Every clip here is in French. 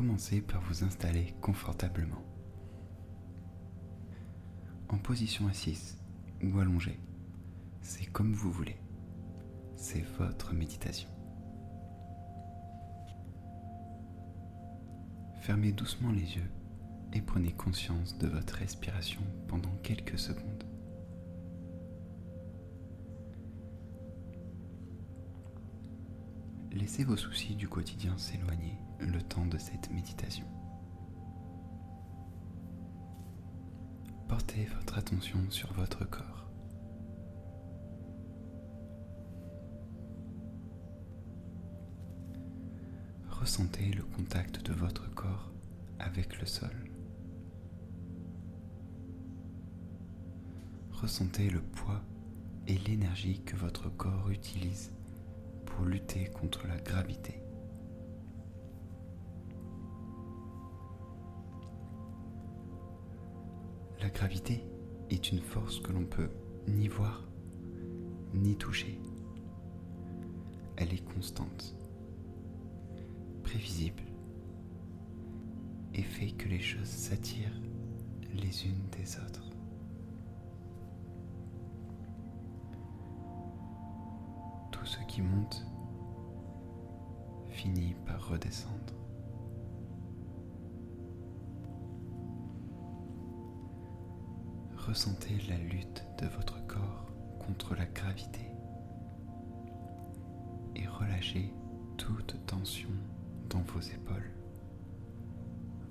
commencez par vous installer confortablement. En position assise ou allongée, c'est comme vous voulez. C'est votre méditation. Fermez doucement les yeux et prenez conscience de votre respiration pendant quelques secondes. Laissez vos soucis du quotidien s'éloigner le temps de cette méditation. Portez votre attention sur votre corps. Ressentez le contact de votre corps avec le sol. Ressentez le poids et l'énergie que votre corps utilise lutter contre la gravité. La gravité est une force que l'on peut ni voir ni toucher. Elle est constante, prévisible et fait que les choses s'attirent les unes des autres. Ce qui monte finit par redescendre. Ressentez la lutte de votre corps contre la gravité et relâchez toute tension dans vos épaules,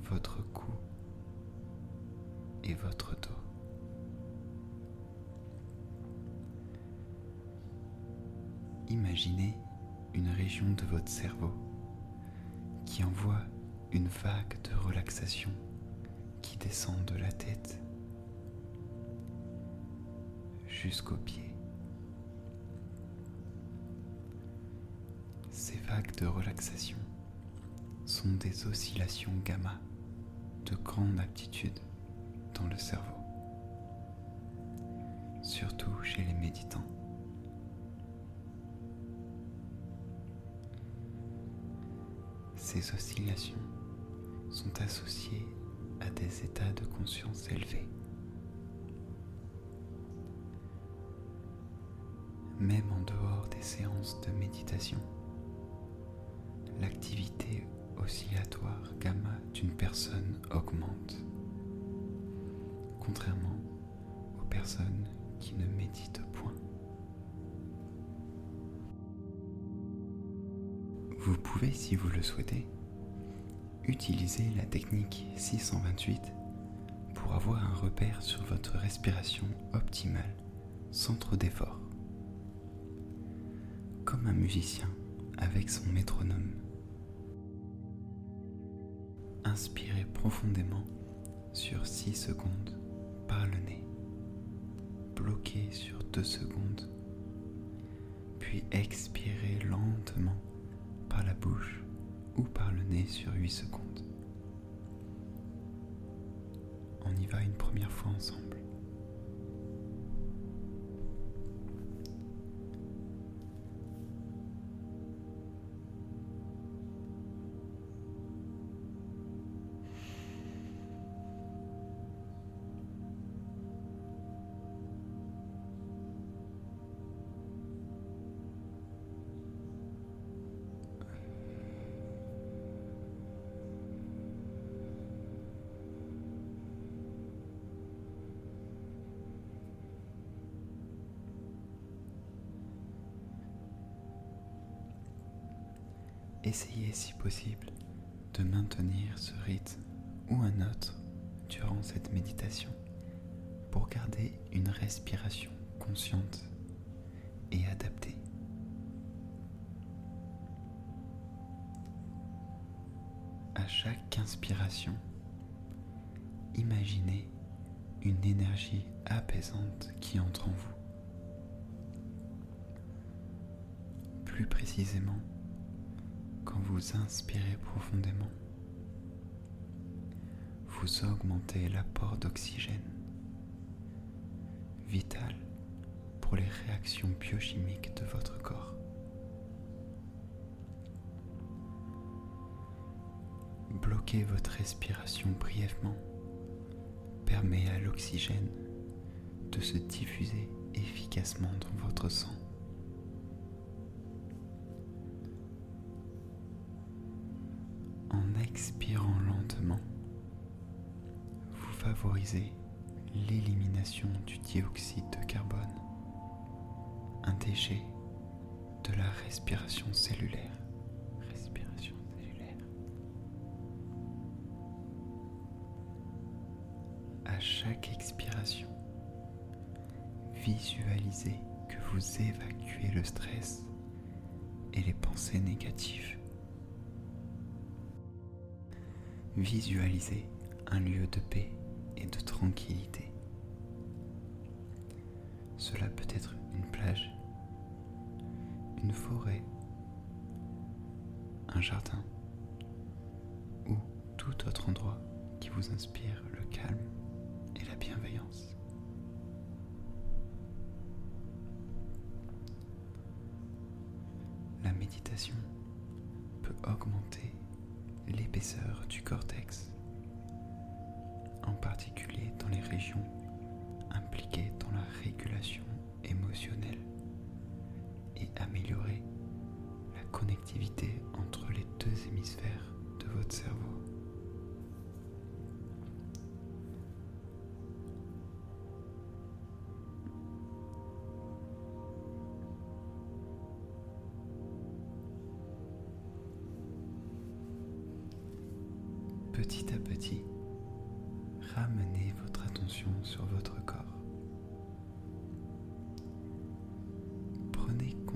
votre cou et votre dos. Imaginez une région de votre cerveau qui envoie une vague de relaxation qui descend de la tête jusqu'aux pieds. Ces vagues de relaxation sont des oscillations gamma de grande aptitude dans le cerveau, surtout chez les méditants. Ces oscillations sont associées à des états de conscience élevés. Même en dehors des séances de méditation, l'activité oscillatoire gamma d'une personne augmente, contrairement aux personnes qui ne méditent Vous pouvez, si vous le souhaitez, utiliser la technique 628 pour avoir un repère sur votre respiration optimale sans trop d'effort. Comme un musicien avec son métronome. Inspirez profondément sur 6 secondes par le nez. Bloquez sur 2 secondes. Puis expirez lentement par la bouche ou par le nez sur 8 secondes. On y va une première fois ensemble. Essayez si possible de maintenir ce rythme ou un autre durant cette méditation pour garder une respiration consciente et adaptée. À chaque inspiration, imaginez une énergie apaisante qui entre en vous. Plus précisément, quand vous inspirez profondément, vous augmentez l'apport d'oxygène, vital pour les réactions biochimiques de votre corps. Bloquez votre respiration brièvement permet à l'oxygène de se diffuser efficacement dans votre sang. Expirant lentement, vous favorisez l'élimination du dioxyde de carbone, un déchet de la respiration cellulaire. À chaque expiration, visualisez que vous évacuez le stress et les pensées négatives. Visualisez un lieu de paix et de tranquillité. Cela peut être une plage, une forêt, un jardin ou tout autre endroit qui vous inspire le calme et la bienveillance. La méditation peut augmenter l'épaisseur du cortex,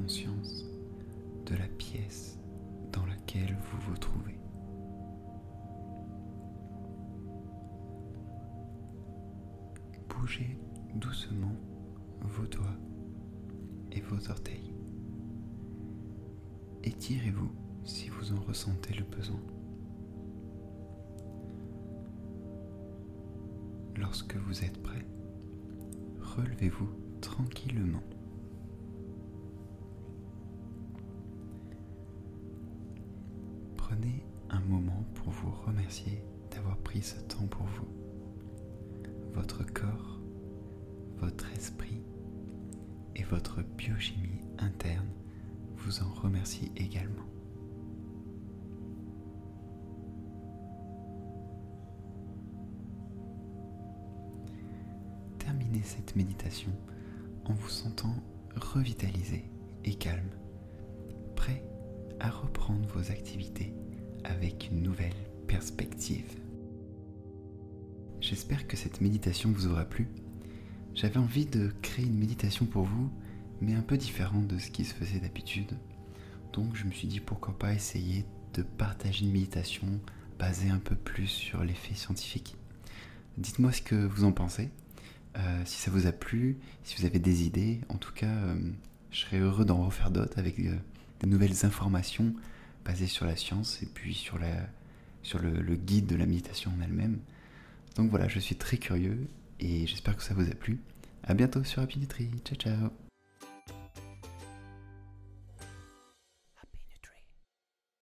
conscience de la pièce dans laquelle vous vous trouvez. Bougez doucement vos doigts et vos orteils. Étirez-vous si vous en ressentez le besoin. Lorsque vous êtes prêt, relevez-vous tranquillement. Pour vous remercier d'avoir pris ce temps pour vous. Votre corps, votre esprit et votre biochimie interne vous en remercient également. Terminez cette méditation en vous sentant revitalisé et calme, prêt à reprendre vos activités avec une nouvelle perspective. J'espère que cette méditation vous aura plu. J'avais envie de créer une méditation pour vous, mais un peu différente de ce qui se faisait d'habitude. Donc je me suis dit pourquoi pas essayer de partager une méditation basée un peu plus sur l'effet scientifique. Dites-moi ce que vous en pensez. Euh, si ça vous a plu, si vous avez des idées, en tout cas, euh, je serais heureux d'en refaire d'autres avec euh, de nouvelles informations basées sur la science et puis sur, le, guide de la méditation en elle-même. Donc voilà, je suis très curieux et j'espère que ça vous a plu. A bientôt sur Happy. Ciao ciao